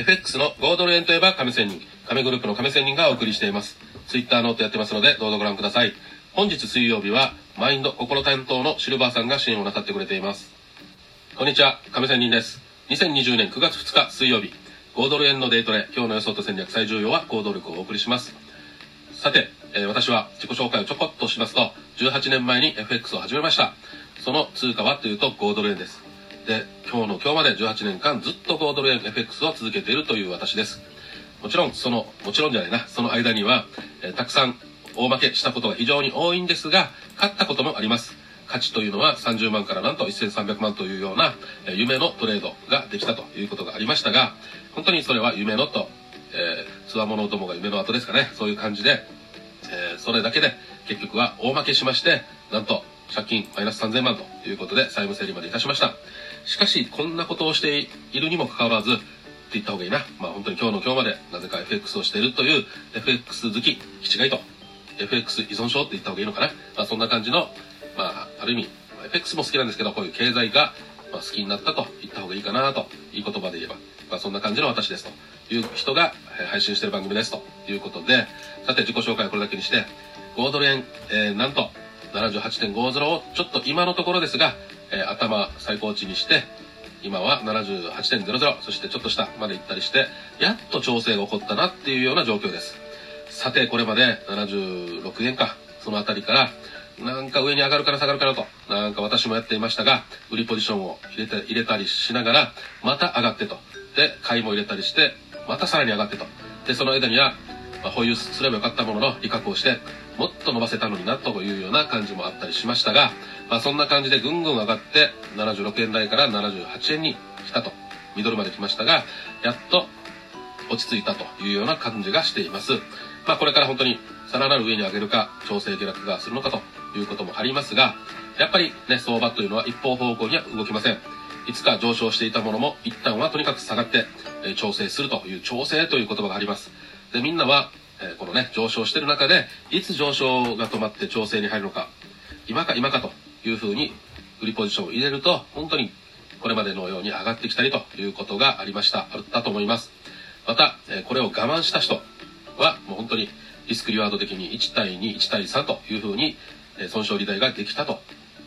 FX の5ドル円といえば亀仙人、亀グループの亀仙人がお送りしています。Twitter ノートやってますので、どうぞご覧ください。本日水曜日は、マインド心担当のシルバーさんが支援をなさってくれています。こんにちは、亀仙人です。2020年9月2日水曜日、豪ドル円のデイトレ、今日の予想と戦略最重要は行動力をお送りします。さて、えー私は自己紹介をちょこっとしますと、18年前に FX を始めました。その通貨はというと豪ドル円です。で、今日の今日まで18年間ずっと5ドル円 FX を続けているという私です。もちろん、その、もちろんじゃないな、その間には、えーたくさん大負けしたことが非常に多いんですが、勝ったこともあります。価値というのは30万からなんと1300万というような、え夢のトレードができたということがありましたが、本当にそれは夢のと、えー、つわものどもが夢の後ですかね、そういう感じで、えーそれだけで結局は大負けしまして、なんと借金マイナス3000万ということで債務整理までいたしました。しかし、こんなことをしているにもかかわらず、って言った方がいいな。まあ本当に今日の今日までなぜか FX をしているという FX 好き、気違いと、FX 依存症って言った方がいいのかな。まあそんな感じの、まあある意味、FX も好きなんですけど、こういう経済が、まあ、好きになったと言った方がいいかなと、いい言葉で言えば、まあそんな感じの私ですという人が配信している番組ですということで、さて自己紹介はこれだけにして、5ドル円、えーなんと78.50をちょっと今のところですが、えー頭最高値にして、今は78.00、そしてちょっと下まで行ったりして、やっと調整が起こったなっていうような状況です。さて、これまで76円か、そのあたりから、なんか上に上がるから下がるからと、なんか私もやっていましたが、売りポジションを入れて、入れたりしながら、また上がってと。で、買いも入れたりして、またさらに上がってと。で、その間には、まあ、保有すればよかったものの、利確をして、もっと伸ばせたのにな、というような感じもあったりしましたが、まあ、そんな感じでぐんぐん上がって、76円台から78円に来たと。ミドルまで来ましたが、やっと落ち着いたというような感じがしています。まあこれから本当にさらなる上に上げるか、調整下落がするのかということもありますが、やっぱりね、相場というのは一方方向には動きません。いつか上昇していたものも一旦はとにかく下がって、調整するという調整という言葉があります。で、みんなは、えこのね、上昇してる中で、いつ上昇が止まって調整に入るのか、今か今かというふうに売りポジションを入れると、本当にこれまでのように上がってきたりということがありました。あったと思います。また、えこれを我慢した人は、もう本当にリスクリワード的に1対2、1対3というふうに、え損小利大ができたと、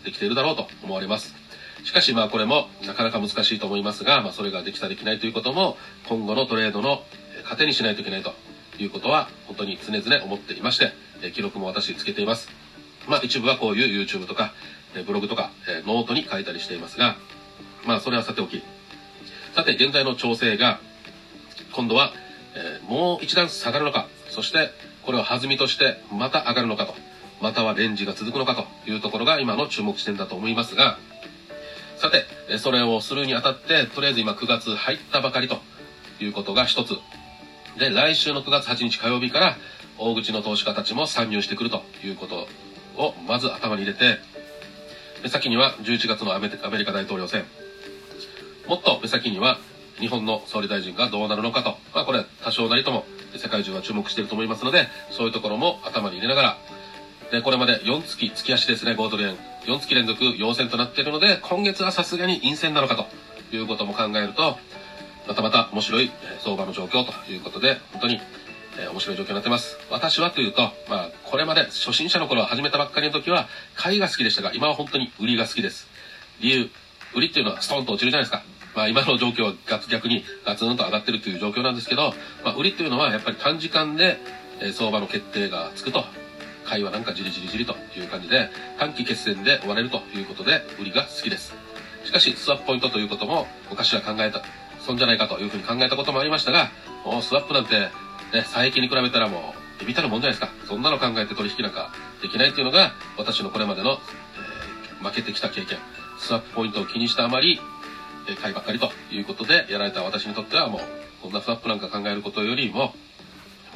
できているだろうと思われます。しかしまあこれもなかなか難しいと思いますが、まあそれができたできないということも今後のトレードの糧にしないといけないということは本当に常々思っていまして、え記録も私つけています。まあ一部はこういう YouTube とか、えブログとか、えノートに書いたりしていますが、まあそれはさておき。さて現在の調整が今度は、えもう一段下がるのか、そしてこれを弾みとしてまた上がるのかと、またはレンジが続くのかというところが今の注目地点だと思いますが、さて、それをするにあたって、とりあえず今9月入ったばかりということが一つ。で、来週の9月8日火曜日から大口の投資家たちも参入してくるということをまず頭に入れて、目先には11月のアメアメリカ大統領選、もっと目先には日本の総理大臣がどうなるのかと、まあこれ多少なりとも世界中は注目していると思いますので、そういうところも頭に入れながら、で、これまで4月、月足ですね、5ドル円。4月連続陽線となっているので、今月はさすがに陰線なのかということも考えると、またまた面白い相場の状況ということで、本当に、面白い状況になってます。私はというと、まあ、これまで初心者の頃始めたばっかりの時は、買いが好きでしたが、今は本当に売りが好きです。理由、売りっていうのはストンと落ちるじゃないですか。まあ今の状況はガツ逆にガツンと上がってるという状況なんですけど、まあ売りっていうのはやっぱり短時間で、相場の決定がつくと、買いはなんかじりじりじりという感じで、短期決戦で終われるということで、売りが好きです。しかし、スワップポイントということも昔は考えた、そんじゃないかというふうに考えたこともありましたが、もうスワップなんて、ね、佐伯に比べたらもう、ビビたるもんじゃないですか。そんなの考えて取引なんかできないっていうのが、私のこれまでの、えー負けてきた経験。スワップポイントを気にしたあまり、えー買いばっかりということで、やられた私にとってはもう、こんなスワップなんか考えることよりも、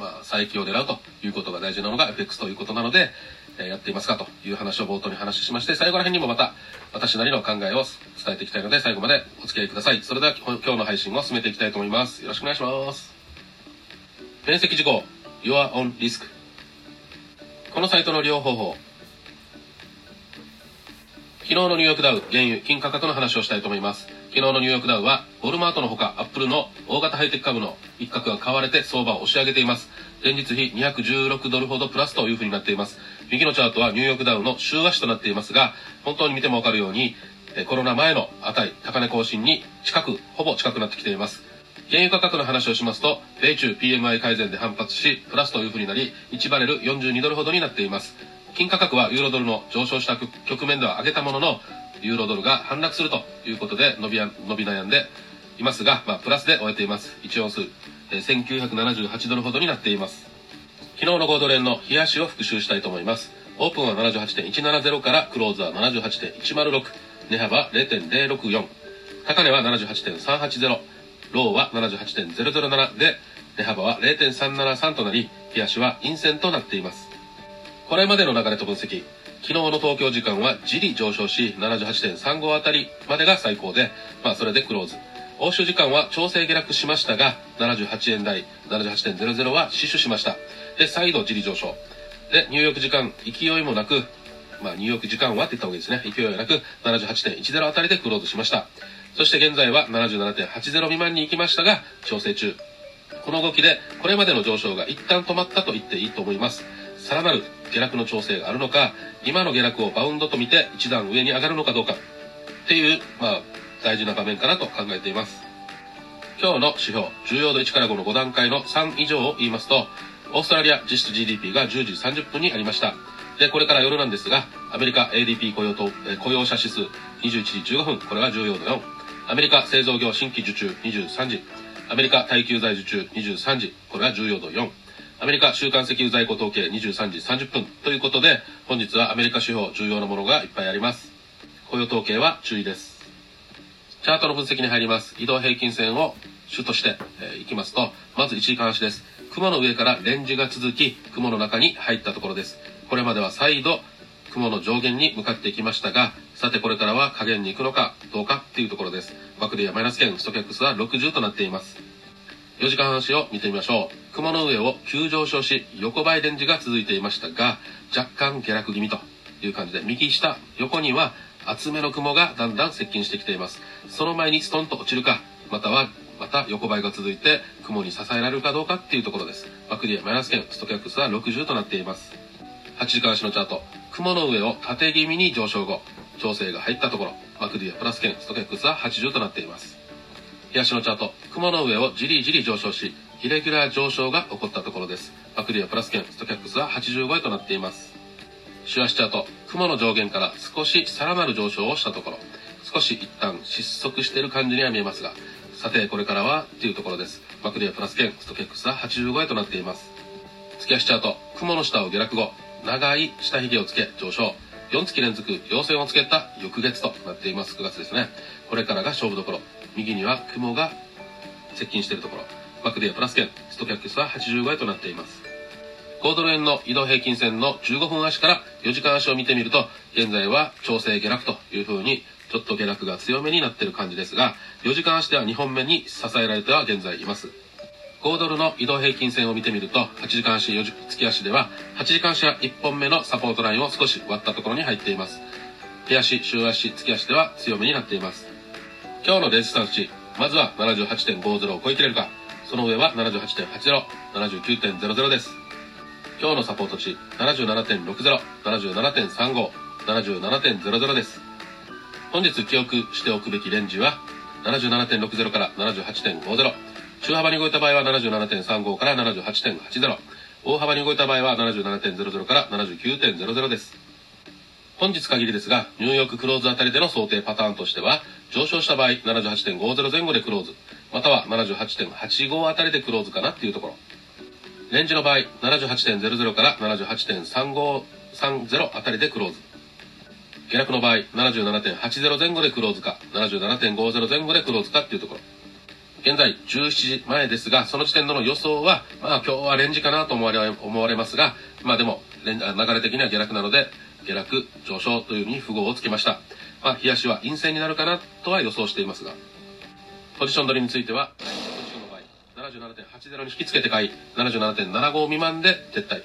まあ、佐伯を狙うということが大事なのが FX ということなので、えーやっていますかという話を冒頭に話しまして、最後ら辺にもまた私なりの考えを伝えていきたいので、最後までお付き合いください。それでは今日の配信を進めていきたいと思います。よろしくお願いします。面積事項 Your own risk このサイトの利用方法昨日のニューヨークダウ原油金価格の話をしたいと思います昨日のニューヨークダウは、ウォルマートのほか、アップルの大型ハイテク株の一角が買われて相場を押し上げています。前日比216ドルほどプラスというふうになっています。右のチャートはニューヨークダウンの週足となっていますが、本当に見てもわかるように、コロナ前の値、高値更新に近く、ほぼ近くなってきています。原油価格の話をしますと、米中 PMI 改善で反発し、プラスというふうになり、1バレル42ドルほどになっています。金価格はユーロドルの上昇した局面では上げたものの、ユーロドルが反落するということで伸びや伸び悩んでいますが、まあ、プラスで終えています。1オン数、1978ドルほどになっています。昨日の5ドル円の冷やしを復習したいと思います。オープンは78.170からクローズは78.106、値幅0.064、高値は78.380、ローは78.007で、値幅は0.373となり、冷やしは陰線となっています。これまでの流れと分析。昨日の東京時間はじり上昇し、78.35あたりまでが最高で、まあそれでクローズ。欧州時間は調整下落しましたが、78円台、78.00は死守しました。で、再度じり上昇。で、ニューヨーク時間、勢いもなく、まあ、ニューヨーク時間はって言った方がいいですね。勢いなく、78.10あたりでクローズしました。そして現在は77.80未満に行きましたが、調整中。この動きで、これまでの上昇が一旦止まったと言っていいと思います。さらなる下落の調整があるのか、今の下落をバウンドと見て一段上に上がるのかどうかっていう、まあ、大事な場面かなと考えています。今日の指標、重要度1から5の5段階の3以上を言いますと、オーストラリア実質 GDP が10時30分にありました。で、これから夜なんですが、アメリカ ADP 雇用と、え雇用者指数21時15分、これは重要度4。アメリカ製造業新規受注23時。アメリカ耐久財受注23時、これは重要度4。アメリカ週間石油在庫統計23時30分ということで、本日はアメリカ指標重要なものがいっぱいあります。雇用統計は注意です。チャートの分析に入ります。移動平均線を主として、えー、いきますと、まず1時間足です。雲の上からレンジが続き、雲の中に入ったところです。これまでは再度、雲の上限に向かっていきましたが、さてこれからは下限に行くのかどうかっていうところです。バクリアマイナス圏、ストキャックスは60となっています。4時間足を見てみましょう。雲の上を急上昇し、横ばいレンジが続いていましたが、若干下落気味という感じで、右下、横には厚めの雲がだんだん接近してきています。その前にストンと落ちるか、またはまた横ばいが続いて雲に支えられるかどうかっていうところです。バクリアマイナス圏、ストキャックスは60となっています。8時間足のチャート、雲の上を縦気味に上昇後、調整が入ったところ、バクリアプラス圏、ストキャックスは80となっています。日足のチャート、雲の上をじりじり上昇し、イレギュラー上昇が起こったところです。バクリアプラス圏、ストキャックスは85へとなっています。週足チャート、雲の上限から少しさらなる上昇をしたところ、少し一旦失速している感じには見えますが、さてこれからはっていうところです。バクリアプラス圏、ストキャックスは85へとなっています。月足チャート、雲の下を下落後、長い下髭をつけ上昇。4月連続陽線をつけた翌月となっています。9月ですね。これからが勝負どころ。右には雲が接近しているところ。バクディアプラス圏、ストキャックスは85円となっています。5ドル円の移動平均線の15分足から4時間足を見てみると、現在は調整下落という風に、ちょっと下落が強めになっている感じですが、4時間足では2本目に支えられては現在います。5ドルの移動平均線を見てみると、8時間足、4時月足では、8時間足は1本目のサポートラインを少し割ったところに入っています。手足、週足、月足では強めになっています。今日のレジスタンス値、まずは78.50を超えきれるか、その上は78.80、79.00です。今日のサポート値、77.60、77.35、77.00です。本日記憶しておくべきレンジは、77.60から78.50、中幅に動いた場合は77.35から78.80、大幅に動いた場合は77.00から79.00です。本日限りですが、ニューヨーククローズあたりでの想定パターンとしては、上昇した場合、78.50前後でクローズ、または78.85あたりでクローズかなっていうところ。レンジの場合、78.00から78.3530あたりでクローズ。下落の場合、77.80前後でクローズか、77.50前後でクローズかっていうところ。現在17時前ですが、その時点での予想は、まあ今日はレンジかなと思われ思われますが、まあでも、流れ的には下落なので、下落、上昇というふうに符号をつけました。まあ、冷やしは陰線になるかなとは予想していますが、ポジション取りについては、77.80に引き付けて買い、77.75未満で撤退。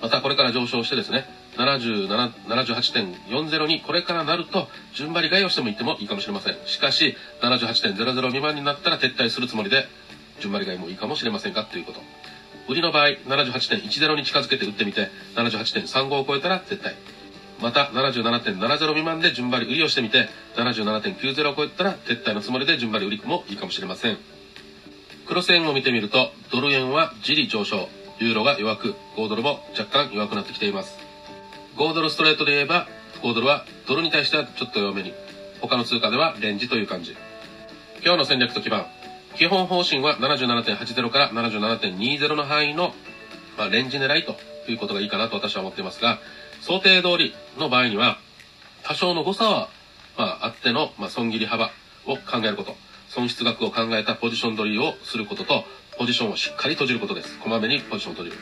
またこれから上昇してですね、78.40にこれからなると順張り買いをしてもいってもいいかもしれません。しかし、78.00未満になったら撤退するつもりで、順張り買いもいいかもしれませんか？ということ。売りの場合、78.10に近づけて売ってみて、78.35を超えたら撤退。また、77.70未満で順張り売りをしてみて、77.90を超えたら撤退のつもりで順張り売りもいいかもしれません。クロス円を見てみると、ドル円はじり上昇、ユーロが弱く、5ドルも若干弱くなってきています。5ドルストレートで言えば、5ドルはドルに対してはちょっと弱めに、他の通貨ではレンジという感じ。今日の戦略と基盤。基本方針は77.80から77.20の範囲の、まあ、レンジ狙いということがいいかなと私は思っていますが、想定通りの場合には、多少の誤差は、まあ、あっての、まあ、損切り幅を考えること。損失額を考えたポジション取りをすることと、ポジションをしっかり閉じることです。こまめにポジションを閉じる。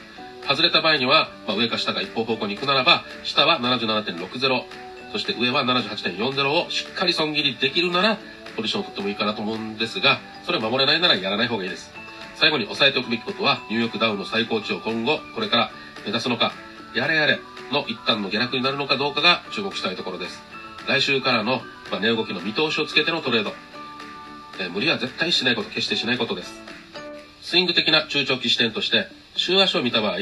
外れた場合には、まあ、上か下か一方方向に行くならば、下は77.60、そして上は78.40をしっかり損切りできるなら、ポジションを取ってもいいかなと思うんですが、それを守れないならやらない方がいいです。最後に押さえておくべきことは、ニューヨークダウンの最高値を今後、これから目指すのか、やれやれの一旦の下落になるのかどうかが注目したいところです。来週からの、まあ、値動きの見通しをつけてのトレード。えー、無理は絶対しないこと、決してしないことです。スイング的な中長期視点として、週足を見た場合、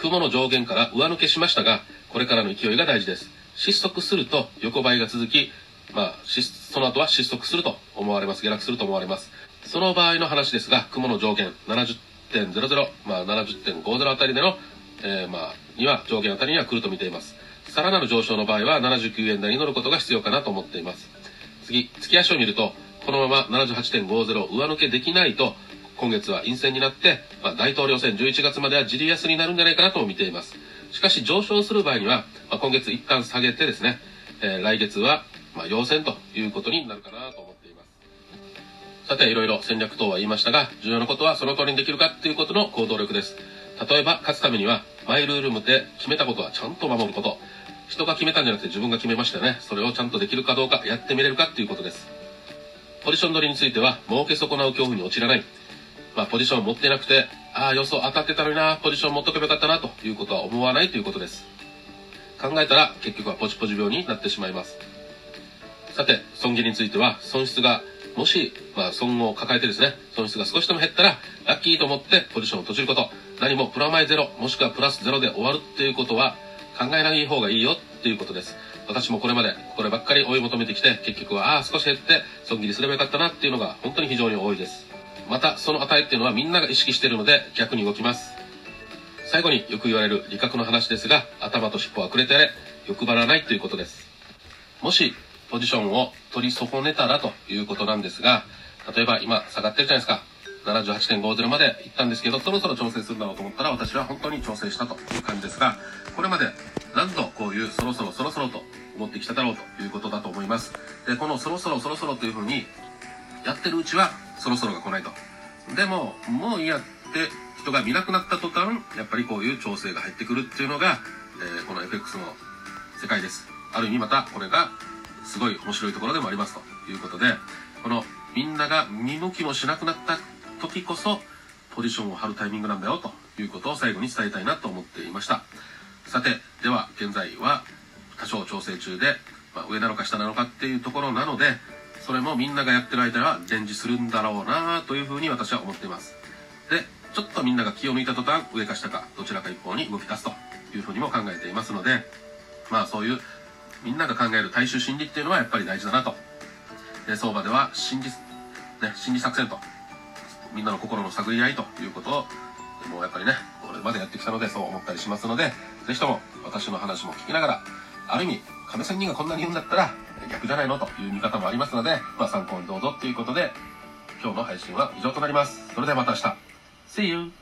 雲の上限から上抜けしましたが、これからの勢いが大事です。失速すると横ばいが続き、まあ、その後は失速すると思われます。下落すると思われます。その場合の話ですが、雲の上限70.00、まあ70.50あたりでの、えー、まあ、には上限あたりには来ると見ています。さらなる上昇の場合は79円台に乗ることが必要かなと思っています。次、月足を見ると、このまま78.50上抜けできないと、今月は陰線になって、まあ、大統領選11月までは自利安になるんじゃないかなと見ています。しかし上昇する場合には、まあ、今月一旦下げてですね、えー、来月は、まあ、陽線ということになるかなと思っています。さて、いろいろ戦略等は言いましたが、重要なことはその通りにできるかっていうことの行動力です。例えば、勝つためには、マイルールで決めたことはちゃんと守ること。人が決めたんじゃなくて自分が決めましたよね。それをちゃんとできるかどうか、やってみれるかっていうことです。ポジション取りについては、儲け損なう恐怖に陥らない。まあ、ポジションを持ってなくて、ああ、予想当たってたのにな、ポジション持っとけばよかったな、ということは思わないということです。考えたら、結局はポチポチ病になってしまいます。さて、損切りについては、損失が、もし、まあ、損を抱えてですね、損失が少しでも減ったら、ラッキーと思ってポジションを閉じること、何もプラマイゼロ、もしくはプラスゼロで終わるっていうことは、考えない方がいいよっていうことです。私もこれまでこればっかり追い求めてきて、結局は、ああ、少し減って損切りすればよかったなっていうのが本当に非常に多いです。またその値っていうのはみんなが意識してるので逆に動きます。最後によく言われる理覚の話ですが頭と尻尾はくれてやれ欲張らないということです。もしポジションを取り損ねたらということなんですが例えば今下がってるじゃないですか。78.50まで行ったんですけどそろそろ調整するんだろうと思ったら私は本当に調整したという感じですがこれまで何度こういうそろそろそろそろと思ってきただろうということだと思いますでこのそろそろそろそろというふうにやってるうちはそろそろが来ないと。でも、もういいやって人が見なくなった途端、やっぱりこういう調整が入ってくるっていうのが、えー、この FX の世界です。ある意味またこれがすごい面白いところでもありますということで、このみんなが見向きもしなくなった時こそ、ポジションを張るタイミングなんだよということを最後に伝えたいなと思っていました。さて、では現在は多少調整中で、まあ、上なのか下なのかっていうところなので、それもみんながやってる間は伝示するんだろうなというふうに私は思っています。で、ちょっとみんなが気を抜いた途端、上か下か、どちらか一方に動き出すというふうにも考えていますので、まあそういうみんなが考える大衆心理っていうのはやっぱり大事だなと。で、相場では心理、ね、心理作戦と、みんなの心の探り合いということを、もうやっぱりね、までやってきたのでそう思ったりしますので、ぜひとも私の話も聞きながら、ある意味、亀仙人がこんなに言うんだったら、逆じゃないのという見方もありますので、まあ参考にどうぞということで、今日の配信は以上となります。それではまた明日。See you!